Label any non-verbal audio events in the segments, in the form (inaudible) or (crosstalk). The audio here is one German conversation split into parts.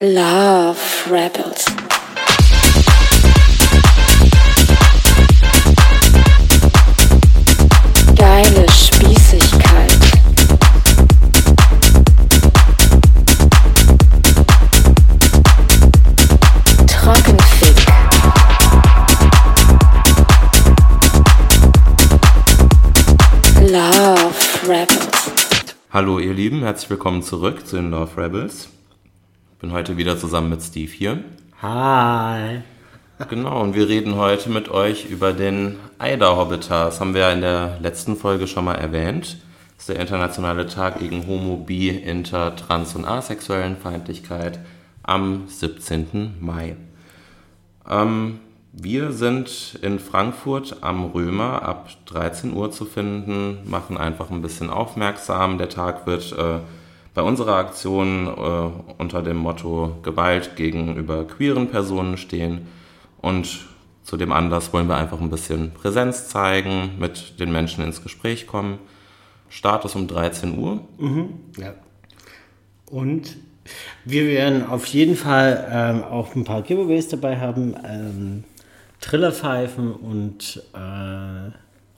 Love Rebels. Geile Spießigkeit. Trockenfick. Love Rebels. Hallo ihr Lieben, herzlich willkommen zurück zu den Love Rebels. Bin heute wieder zusammen mit Steve hier. Hi. Genau, und wir reden heute mit euch über den Eider-Hobbiter. Das haben wir ja in der letzten Folge schon mal erwähnt. Das ist der internationale Tag gegen Homo, Bi, Inter, Trans und asexuellen Feindlichkeit am 17. Mai. Ähm, wir sind in Frankfurt am Römer ab 13 Uhr zu finden, machen einfach ein bisschen aufmerksam. Der Tag wird äh, bei unserer Aktion äh, unter dem Motto Gewalt gegenüber queeren Personen stehen. Und zu dem Anlass wollen wir einfach ein bisschen Präsenz zeigen, mit den Menschen ins Gespräch kommen. Start ist um 13 Uhr. Ja. Und wir werden auf jeden Fall ähm, auch ein paar Giveaways dabei haben. Ähm, Trillerpfeifen und äh,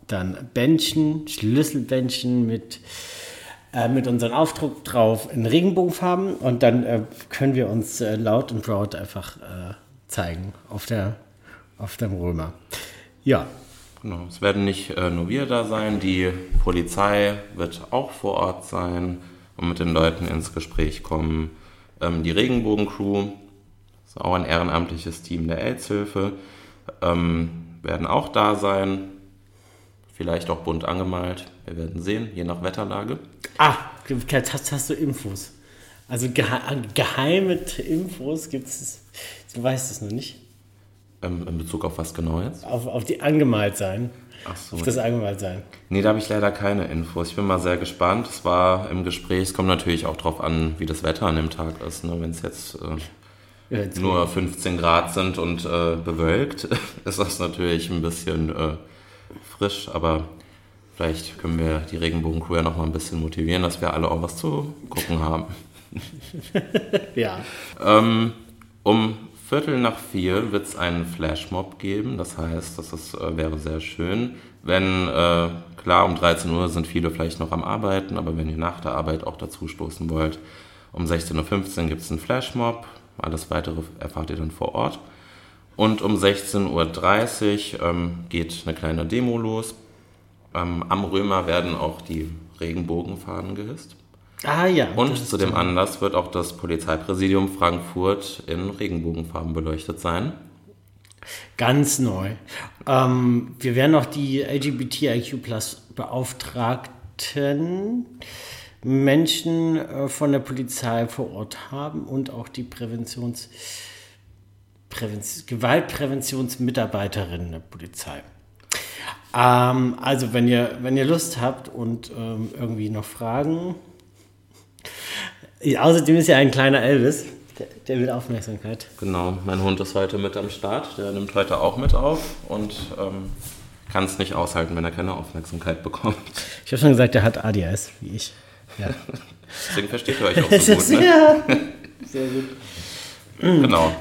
dann Bändchen, Schlüsselbändchen mit, äh, mit unserem Aufdruck drauf in Regenbogenfarben. Und dann äh, können wir uns äh, laut und proud einfach äh, zeigen auf, der, auf dem Römer. Ja, Genau, es werden nicht äh, nur wir da sein, die Polizei wird auch vor Ort sein und mit den Leuten ins Gespräch kommen. Ähm, die Regenbogen-Crew, ist auch ein ehrenamtliches Team der AIDS-Hilfe, ähm, werden auch da sein. Vielleicht auch bunt angemalt. Wir werden sehen, je nach Wetterlage. Ah, hast, hast du Infos? Also gehe geheime Infos gibt es, du weißt es noch nicht, Ähm, in Bezug auf was genau jetzt? auf, auf die angemalt sein. Ach so. Auf das angemalt sein. Nee, da habe ich leider keine Infos. Ich bin mal sehr gespannt. Es war im Gespräch, es kommt natürlich auch drauf an, wie das Wetter an dem Tag ist. Ne? Wenn es jetzt äh, Ja, jetzt- nur 15 Grad sind und äh, bewölkt, (laughs) ist das natürlich ein bisschen äh, frisch, aber vielleicht können wir die Regenbogencrew ja noch mal ein bisschen motivieren, dass wir alle auch was zu gucken haben. (laughs) Ja. Ähm, um Viertel nach vier wird es einen Flashmob geben. Das heißt, das ist, äh, wäre sehr schön, wenn, äh, klar, um 13 Uhr sind viele vielleicht noch am Arbeiten, aber wenn ihr nach der Arbeit auch dazu stoßen wollt, um 16.15 Uhr gibt es einen Flashmob. Alles weitere erfahrt ihr dann vor Ort. Und um 16.30 Uhr ähm, geht eine kleine Demo los. Ähm, am Römer werden auch die Regenbogenfahnen gehisst. Ah ja. Und zu dem. Anlass wird auch das Polizeipräsidium Frankfurt in Regenbogenfarben beleuchtet sein. Ganz neu. Ähm, wir werden auch die LGBTIQ Plus Beauftragten Menschen äh, von der Polizei vor Ort haben und auch die Präventions, Prävenz, Gewaltpräventionsmitarbeiterinnen der Polizei. Ähm, also wenn ihr, wenn ihr Lust habt und ähm, irgendwie noch Fragen. Außerdem ist ja ein kleiner Elvis, der, der will Aufmerksamkeit. Genau, mein Hund ist heute mit am Start. Der nimmt heute auch mit auf und ähm, kann es nicht aushalten, wenn er keine Aufmerksamkeit bekommt. Ich habe schon gesagt, der hat ADS, wie ich. Ja. (laughs) Deswegen versteht ihr euch auch (laughs) so gut. Ne? ja. (laughs) Sehr gut. Genau.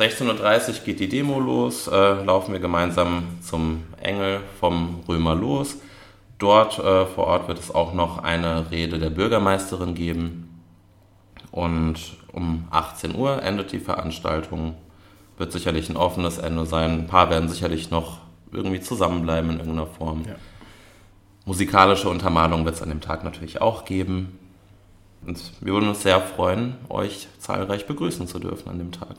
16.30 Uhr geht die Demo los, äh, laufen wir gemeinsam zum Engel vom Römer los. Dort äh, vor Ort wird es auch noch eine Rede der Bürgermeisterin geben. Und um 18 Uhr endet die Veranstaltung. Wird sicherlich ein offenes Ende sein. Ein paar werden sicherlich noch irgendwie zusammenbleiben in irgendeiner Form. Ja. Musikalische Untermalung wird es an dem Tag natürlich auch geben. Und wir würden uns sehr freuen, euch zahlreich begrüßen zu dürfen an dem Tag.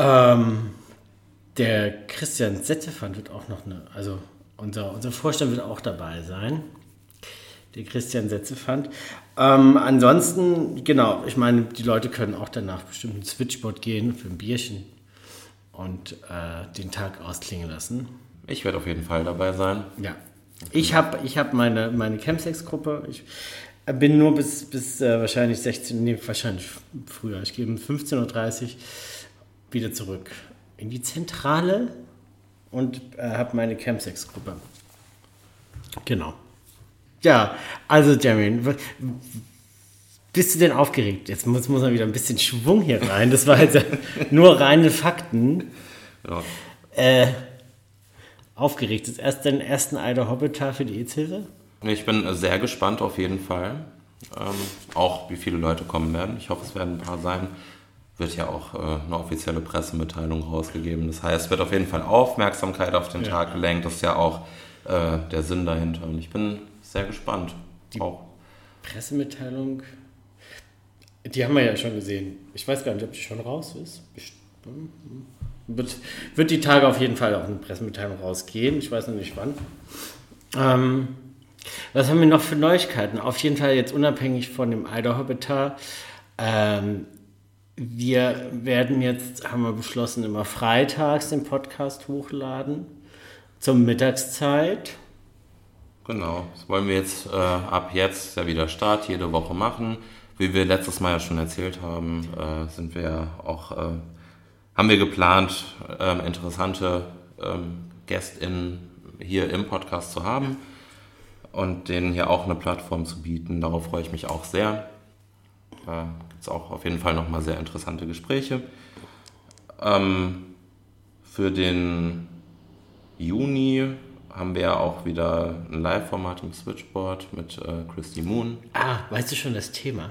Ähm, der Christian Setzefand wird auch noch eine, also unser, unser Vorstand wird auch dabei sein. Der Christian Setzefand. Ähm, ansonsten, genau, ich meine, die Leute können auch danach bestimmt ins Switchboard gehen für ein Bierchen und äh, den Tag ausklingen lassen. Ich werde auf jeden Fall dabei sein. Ja. Ich habe ich hab meine, meine Chemsex-Gruppe. Ich bin nur bis, bis äh, wahrscheinlich 16, nee, wahrscheinlich früher. Ich gehe um 15.30 Uhr wieder zurück in die Zentrale und äh, habe meine Chemsex-Gruppe. Genau. Ja, also Jeremy, Bist du denn aufgeregt? Jetzt muss, muss man wieder ein bisschen Schwung hier rein. Das war jetzt (laughs) nur reine Fakten. Ja. Äh, aufgeregt. Ist erst den ersten Eider Hobbit-Tag für die EZ-Hilfe? Ich bin äh, sehr gespannt auf jeden Fall. Ähm, auch wie viele Leute kommen werden. Ich hoffe, es werden ein paar sein. Wird ja auch äh, eine offizielle Pressemitteilung rausgegeben. Das heißt, es wird auf jeden Fall Aufmerksamkeit auf den Ja. Tag gelenkt. Das ist ja auch äh, der Sinn dahinter. Und ich bin sehr gespannt. auch. Pressemitteilung. Die haben wir ja schon gesehen. Ich weiß gar nicht, ob die schon raus ist. Wird, wird die Tage auf jeden Fall auch eine Pressemitteilung rausgehen. Ich weiß noch nicht wann. Ähm, was haben wir noch für Neuigkeiten? Auf jeden Fall jetzt unabhängig von dem Eider Hobbitar. Ähm, wir werden jetzt, haben wir beschlossen, immer freitags den Podcast hochladen. Zur Mittagszeit. Genau, das wollen wir jetzt äh, ab jetzt ja wieder Start jede Woche machen. Wie wir letztes Mal ja schon erzählt haben, äh, sind wir auch, äh, haben wir geplant, ähm, interessante ähm, GästInnen hier im Podcast zu haben und denen hier auch eine Plattform zu bieten. Darauf freue ich mich auch sehr. Es auch auf jeden Fall nochmal sehr interessante Gespräche. Ähm, für den Juni haben wir ja auch wieder ein Live-Format im Switchboard mit äh, Christy Moon. Ah, weißt du schon das Thema?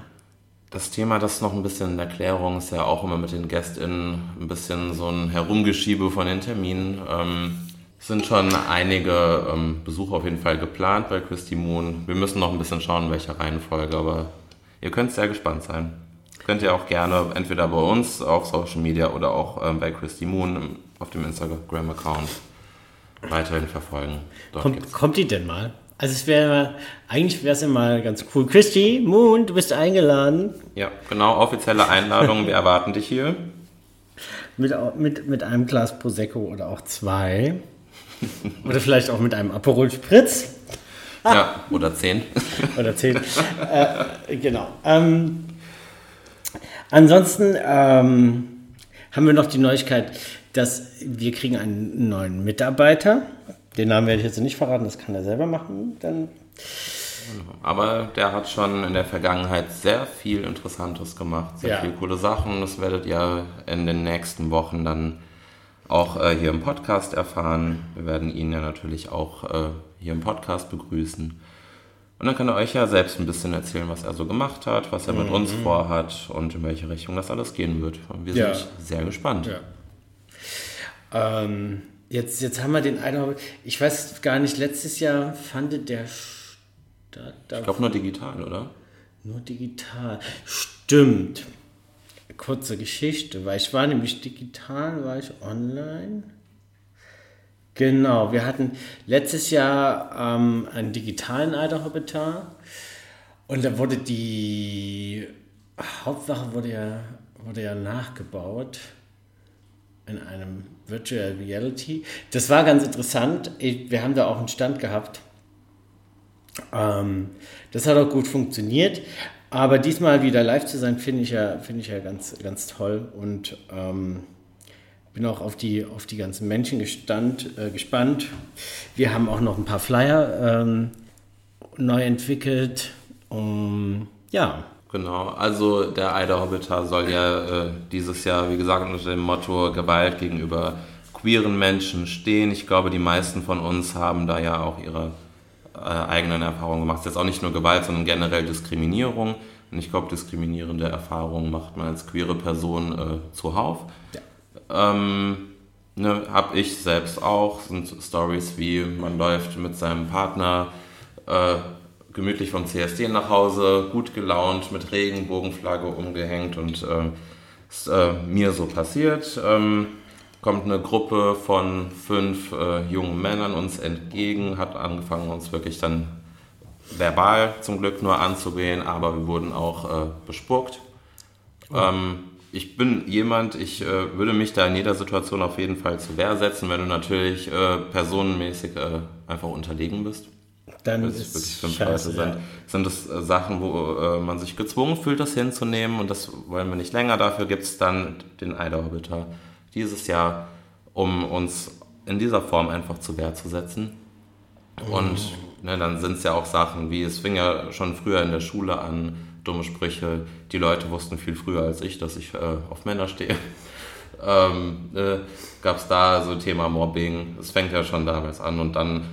Das Thema, das ist noch ein bisschen in Erklärung, ist ja auch immer mit den GästInnen ein bisschen so ein Herumgeschiebe von den Terminen. Ähm, es sind schon einige ähm, Besuche auf jeden Fall geplant bei Christy Moon. Wir müssen noch ein bisschen schauen, in welcher Reihenfolge, aber ihr könnt sehr gespannt sein. Könnt ihr auch gerne entweder bei uns auf Social Media oder auch ähm, bei Christy Moon auf dem Instagram-Account weiterhin verfolgen. Kommt, kommt die denn mal? Also es wäre, eigentlich wäre es mal ganz cool. Christy, Moon, du bist eingeladen Ja, genau, offizielle Einladung. Wir erwarten dich hier. mit, mit, mit einem Glas Prosecco oder auch zwei. Oder vielleicht auch mit einem Aperol Spritz Ja, oder zehn. (laughs) oder zehn. äh, genau. Ähm, ansonsten ähm, haben wir noch die Neuigkeit, dass wir kriegen einen neuen Mitarbeiter. Den Namen werde ich jetzt nicht verraten, das kann er selber machen. Dann Aber der hat schon in der Vergangenheit sehr viel Interessantes gemacht, sehr Ja. viele coole Sachen. Das werdet ihr in den nächsten Wochen dann auch äh, hier im Podcast erfahren. Wir werden ihn ja natürlich auch äh, hier im Podcast begrüßen. Und dann kann er euch ja selbst ein bisschen erzählen, was er so gemacht hat, was er mit uns vorhat und in welche Richtung das alles gehen wird. Und wir Ja. sind sehr gespannt. Ja. Ähm, jetzt, jetzt haben wir den Idaho. Ich weiß gar nicht, letztes Jahr fand der statt. Ich glaube nur digital, oder? Nur digital. Stimmt. Kurze Geschichte, weil ich war nämlich digital, war ich online. Genau, wir hatten letztes Jahr ähm, einen digitalen Eiderhobbitar und da wurde die Hauptsache wurde ja, wurde ja nachgebaut in einem Virtual Reality. Das war ganz interessant. Wir haben da auch einen Stand gehabt. Ähm, das hat auch gut funktioniert. Aber diesmal wieder live zu sein, finde ich ja, finde ich ja ganz, ganz toll. Und ähm, bin auch auf die, auf die ganzen Menschen gestand, äh, gespannt. Wir haben auch noch ein paar Flyer ähm, neu entwickelt. Um, ja, Genau, also der Eider Hobbiter soll ja äh, dieses Jahr, wie gesagt, unter dem Motto Gewalt gegenüber queeren Menschen stehen. Ich glaube, die meisten von uns haben da ja auch ihre äh, eigenen Erfahrungen gemacht. Jetzt auch nicht nur Gewalt, sondern generell Diskriminierung. Und ich glaube, diskriminierende Erfahrungen macht man als queere Person äh, zuhauf. Ähm, ne, hab ich selbst auch. Sind Stories wie, man läuft mit seinem Partner äh, gemütlich vom CSD nach Hause, gut gelaunt, mit Regenbogenflagge umgehängt und äh, ist äh, mir so passiert. Ähm, kommt eine Gruppe von fünf äh, jungen Männern uns entgegen, hat angefangen, uns wirklich dann verbal zum Glück nur anzugehen, aber wir wurden auch äh, bespuckt. Ähm, ich bin jemand, ich äh, würde mich da in jeder Situation auf jeden Fall zur Wehr setzen, wenn du natürlich äh, personenmäßig äh, einfach unterlegen bist. dann ist wirklich fünf scheiße, sind, sind das äh, Sachen, wo äh, man sich gezwungen fühlt, das hinzunehmen und das wollen wir nicht länger. Dafür gibt es dann den Eiderorbiter dieses Jahr, um uns in dieser Form einfach zur Wehr zu setzen. Und ne, dann sind es ja auch Sachen wie, es fing ja schon früher in der Schule an, dumme Sprüche. Die Leute wussten viel früher als ich, dass ich äh, auf Männer stehe. (laughs) ähm, äh, Gab es da so Thema Mobbing. Es fängt ja schon damals an und dann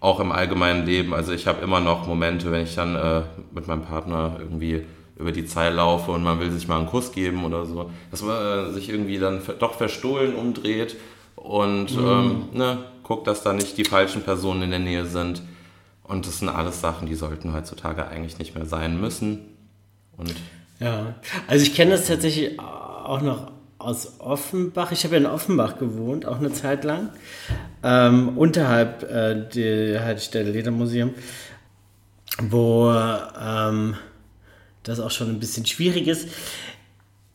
auch im allgemeinen Leben. Also ich habe immer noch Momente, wenn ich dann äh, mit meinem Partner irgendwie über die Zeit laufe und man will sich mal einen Kuss geben oder so, dass man äh, sich irgendwie dann doch verstohlen umdreht und mhm. ähm, ne, guckt, dass da nicht die falschen Personen in der Nähe sind. Und das sind alles Sachen, die sollten heutzutage eigentlich nicht mehr sein müssen. Und ja, also ich kenne das tatsächlich auch noch aus Offenbach. Ich habe ja in Offenbach gewohnt, auch eine Zeit lang. Ähm, unterhalb äh, der Haltestelle Ledermuseum, wo ähm, das auch schon ein bisschen schwierig ist.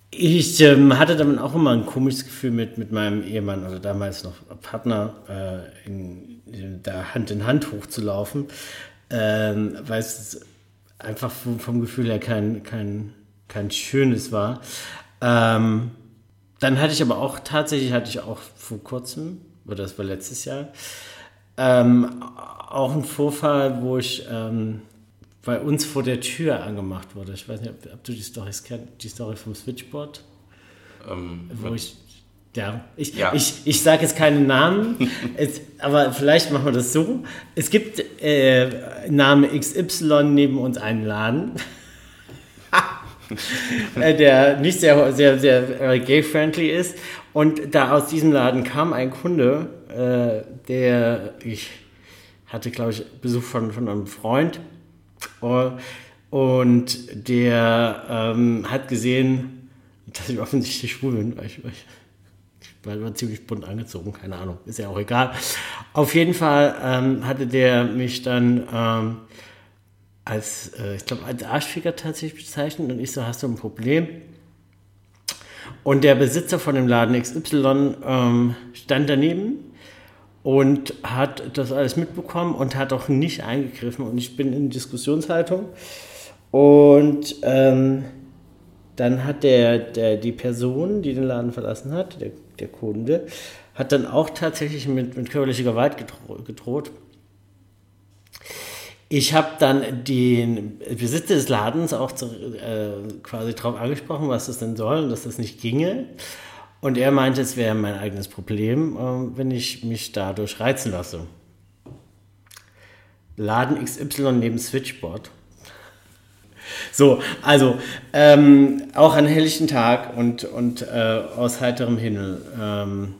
Ich ähm, hatte dann auch immer ein komisches Gefühl mit, mit meinem Ehemann oder damals noch Partner äh, in, da Hand in Hand hochzulaufen, ähm, weil es einfach vom, vom, Gefühl her kein, kein, kein schönes war. Ähm, dann hatte ich aber auch, tatsächlich hatte ich auch vor kurzem, oder das war letztes Jahr, ähm, auch einen Vorfall, wo ich ähm, bei uns vor der Tür angemacht wurde. Ich weiß nicht, ob, ob du die Storys kennst, die Story vom Switchboard. Ähm, wo ich, ja, ich, ja. ich, ich sage jetzt keine Namen, (laughs) es, aber vielleicht machen wir das so. Es gibt äh, Name XY neben uns einen Laden. (laughs) Äh, der nicht sehr, sehr, sehr äh, gay-friendly ist. Und da aus diesem Laden kam ein Kunde, äh, der, ich hatte, glaube ich, Besuch von, von einem Freund. Uh, und der ähm, hat gesehen, dass ich offensichtlich schwul bin, weil ich, weil ich war ziemlich bunt angezogen, keine Ahnung, ist ja auch egal. Auf jeden Fall ähm, hatte der mich dann ähm, als, äh, ich glaube, als Arschficker tatsächlich bezeichnet und ich so, hast du ein Problem? Und der Besitzer von dem Laden XY ähm, stand daneben und hat das alles mitbekommen und hat auch nicht eingegriffen. Und ich bin in Diskussionshaltung. Und ähm, dann hat der, der, die Person, die den Laden verlassen hat, der, der Kunde, hat dann auch tatsächlich mit, mit körperlicher Gewalt gedroht. Ich habe dann den Besitzer des Ladens auch zu, äh, quasi darauf angesprochen, was das denn soll und dass das nicht ginge. Und er meinte, es wäre mein eigenes Problem, äh, wenn ich mich dadurch reizen lasse. Laden XY neben Switchboard. So, also ähm, auch an helllichen Tag und, und äh, aus heiterem Himmel. Ähm,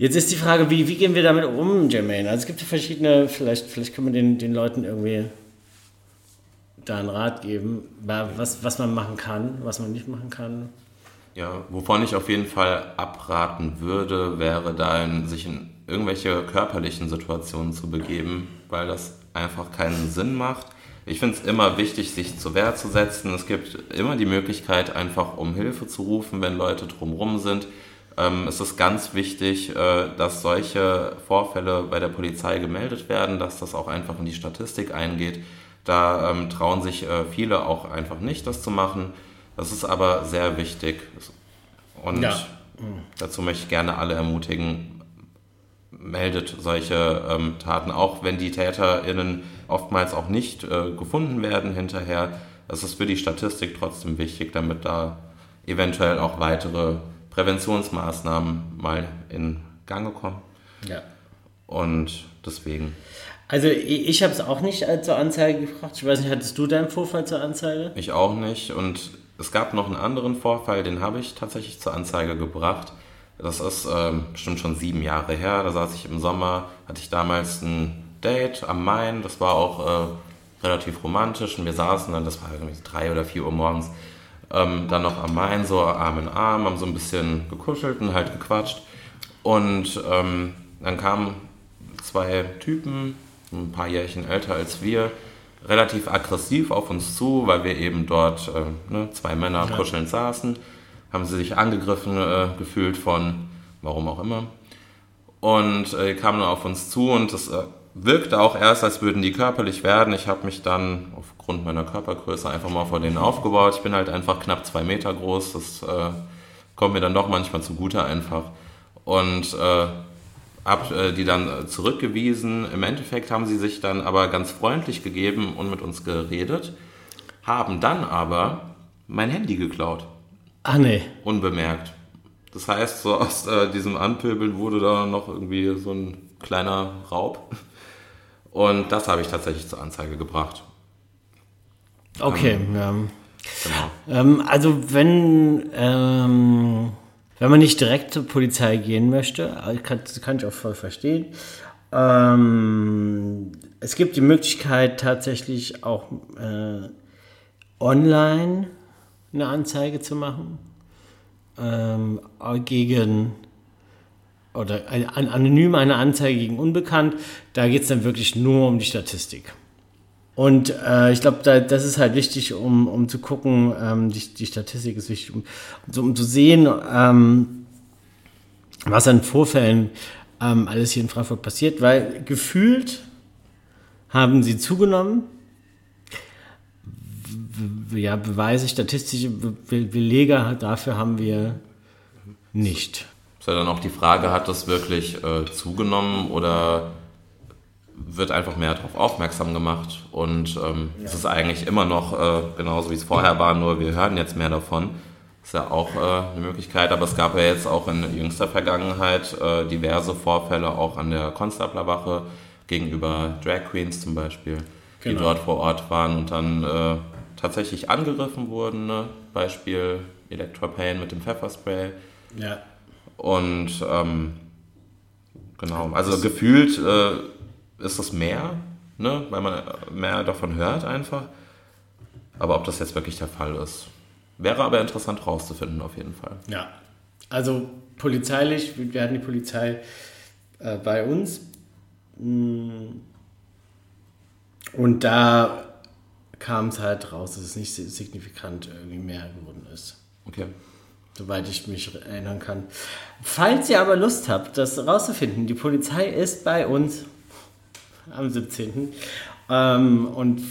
Jetzt ist die Frage, wie, wie gehen wir damit um, Jermaine? Also es gibt ja verschiedene, vielleicht, vielleicht können wir den, den Leuten irgendwie da einen Rat geben, was, was man machen kann, was man nicht machen kann. Ja, wovon ich auf jeden Fall abraten würde, wäre da sich in irgendwelche körperlichen Situationen zu begeben, weil das einfach keinen Sinn macht. Ich finde es immer wichtig, sich zur Wehr zu setzen. Es gibt immer die Möglichkeit, einfach um Hilfe zu rufen, wenn Leute drumherum sind ähm, es ist ganz wichtig, äh, dass solche Vorfälle bei der Polizei gemeldet werden, dass das auch einfach in die Statistik eingeht. Da ähm, trauen sich äh, viele auch einfach nicht, das zu machen. Das ist aber sehr wichtig. Und ja. dazu möchte ich gerne alle ermutigen, meldet solche ähm, Taten, auch wenn die TäterInnen oftmals auch nicht äh, gefunden werden hinterher. Es ist für die Statistik trotzdem wichtig, damit da eventuell auch weitere Präventionsmaßnahmen mal in Gang kommen. Ja. Und deswegen. Also ich, habe es auch nicht zur Anzeige gebracht. Ich weiß nicht, hattest du deinen Vorfall zur Anzeige? Ich auch nicht. Und es gab noch einen anderen Vorfall, den habe ich tatsächlich zur Anzeige gebracht. Das ist ähm, bestimmt schon sieben Jahre her. Da saß ich im Sommer, hatte ich damals ein Date am Main. Das war auch äh, relativ romantisch. Und wir saßen dann, das war irgendwie drei oder vier Uhr morgens, ähm, dann noch am Main, so Arm in Arm, haben so ein bisschen gekuschelt und halt gequatscht. Und ähm, dann kamen zwei Typen, ein paar Jährchen älter als wir, relativ aggressiv auf uns zu, weil wir eben dort äh, ne, zwei Männer ja. kuschelnd saßen. Haben sie sich angegriffen äh, gefühlt von, warum auch immer. Und äh, kamen dann auf uns zu und das äh, wirkte auch erst, als würden die körperlich werden. Ich habe mich dann aufgrund meiner Körpergröße einfach mal vor denen aufgebaut. Ich bin halt einfach knapp zwei Meter groß. Das äh, kommt mir dann doch manchmal zugute einfach. Und äh, habe äh, die dann zurückgewiesen. Im Endeffekt haben sie sich dann aber ganz freundlich gegeben und mit uns geredet. haben dann aber mein Handy geklaut. Ach nee. Unbemerkt. Das heißt, so aus äh, diesem Anpöbeln wurde da noch irgendwie so ein kleiner Raub. Und das habe ich tatsächlich zur Anzeige gebracht. Okay, ja. Genau. Ähm, also wenn, ähm, wenn man nicht direkt zur Polizei gehen möchte, äh, kann, das kann ich auch voll verstehen. Ähm, es gibt die Möglichkeit tatsächlich auch äh, online eine Anzeige zu machen ähm, gegen oder ein, ein, anonym eine Anzeige gegen Unbekannt. Da geht es dann wirklich nur um die Statistik. Und äh, ich glaube, da, das ist halt wichtig, um, um zu gucken, ähm, die, die Statistik ist wichtig, um, um, um zu sehen, ähm, was an Vorfällen ähm, alles hier in Frankfurt passiert, weil gefühlt haben sie zugenommen. Ja, Beweise, statistische Be Belege dafür haben wir nicht. Ist ja dann auch die Frage, hat das wirklich äh, zugenommen oder wird einfach mehr darauf aufmerksam gemacht und ähm, ja. es ist eigentlich immer noch äh, genauso wie es vorher war, nur wir hören jetzt mehr davon. Ist ja auch äh, eine Möglichkeit, aber es gab ja jetzt auch in jüngster Vergangenheit äh, diverse Vorfälle auch an der Konstablerwache gegenüber Drag Queens zum Beispiel, genau. die dort vor Ort waren und dann äh, tatsächlich angegriffen wurden. Ne? Beispiel Electropain mit dem Pfefferspray. Ja. Und ähm, genau, also gefühlt äh, ist das mehr, ne? weil man mehr davon hört einfach. Aber ob das jetzt wirklich der Fall ist, wäre aber interessant rauszufinden auf jeden Fall. Ja, also polizeilich, wir hatten die Polizei äh, bei uns mm. und da kam es halt raus, dass es nicht signifikant irgendwie mehr geworden ist. Okay. Soweit ich mich erinnern kann. Falls ihr aber Lust habt, das rauszufinden, die Polizei ist bei uns am 17. Ähm, und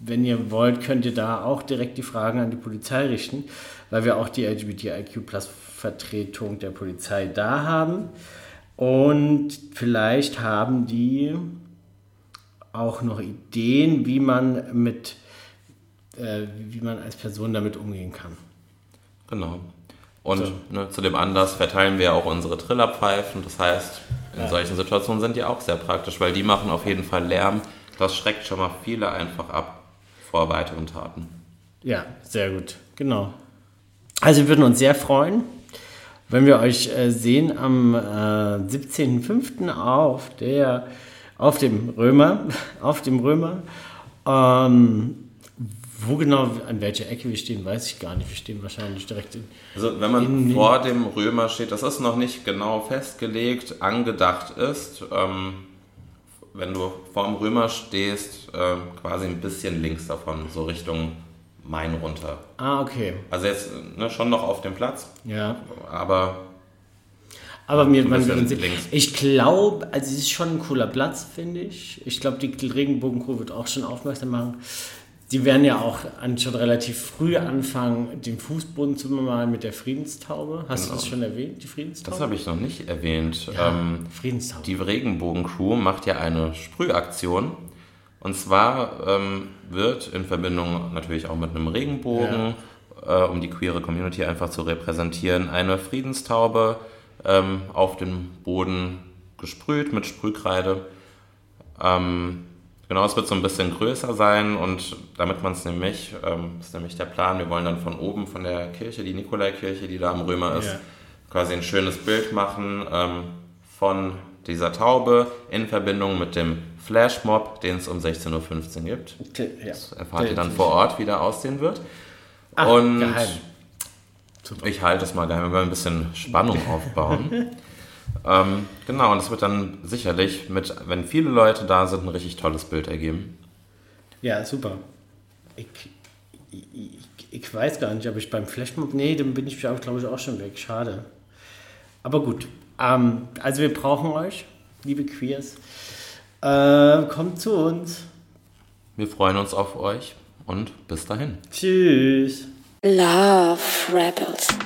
wenn ihr wollt, könnt ihr da auch direkt die Fragen an die Polizei richten, weil wir auch die LGBTIQ Plus Vertretung der Polizei da haben. Und vielleicht haben die auch noch Ideen, wie man mit, äh, wie man als Person damit umgehen kann. Genau. Und so. ne, zu dem Anlass verteilen wir auch unsere Trillerpfeifen. Das heißt, in ja. solchen Situationen sind die auch sehr praktisch, weil die machen auf jeden Fall Lärm. Das schreckt schon mal viele einfach ab vor weiteren Taten. Ja, sehr gut. Genau. Also wir würden uns sehr freuen, wenn wir euch äh, sehen am äh, 17.05. auf auf dem Römer, auf dem Römer. Ähm, wo genau, an welcher Ecke wir stehen, weiß ich gar nicht. Wir stehen wahrscheinlich direkt in. Also, wenn man vor dem Römer steht, das ist noch nicht genau festgelegt, angedacht ist, ähm, wenn du vor dem Römer stehst, ähm, quasi ein bisschen links davon, so Richtung Main runter. Ah, okay. Also jetzt ne, schon noch auf dem Platz. Ja. Aber. Aber mir, man, ich glaube, also es ist schon ein cooler Platz, finde ich. Ich glaube, die Regenbogenkurve wird auch schon aufmerksam machen. Die werden ja auch an, schon relativ früh anfangen, den Fußboden zu bemalen mit der Friedenstaube. Hast genau. du das schon erwähnt, die Friedenstaube? Das habe ich noch nicht erwähnt. Ja, ähm, Friedenstaube. Die Regenbogen-Crew macht ja eine Sprühaktion. Und zwar ähm, wird in Verbindung natürlich auch mit einem Regenbogen, ja. äh, um die queere Community einfach zu repräsentieren, eine Friedenstaube ähm, auf den Boden gesprüht mit Sprühkreide. Ähm, Genau, es wird so ein bisschen größer sein und damit man es nämlich, ähm, ist nämlich der Plan, wir wollen dann von oben von der Kirche, die Nikolaikirche, die da am Römer ist, ja. quasi ein schönes Bild machen ähm, von dieser Taube in Verbindung mit dem Flashmob, den es um 16.15 Uhr gibt. Okay, ja. Das erfahrt ihr dann vor Ort, wie der aussehen wird. Ach, und geheim. Ich halte es mal geheim, wir wollen ein bisschen Spannung (laughs) aufbauen. Ähm, genau, und es wird dann sicherlich mit, wenn viele Leute da sind, ein richtig tolles Bild ergeben. Ja, super. Ich, ich, ich weiß gar nicht, ob ich beim Flashmob, nee, dann bin ich, glaube ich, auch schon weg. Schade. Aber gut. Ähm, also wir brauchen euch, liebe Queers. Äh, kommt zu uns. Wir freuen uns auf euch und bis dahin. Tschüss. Love Rebels.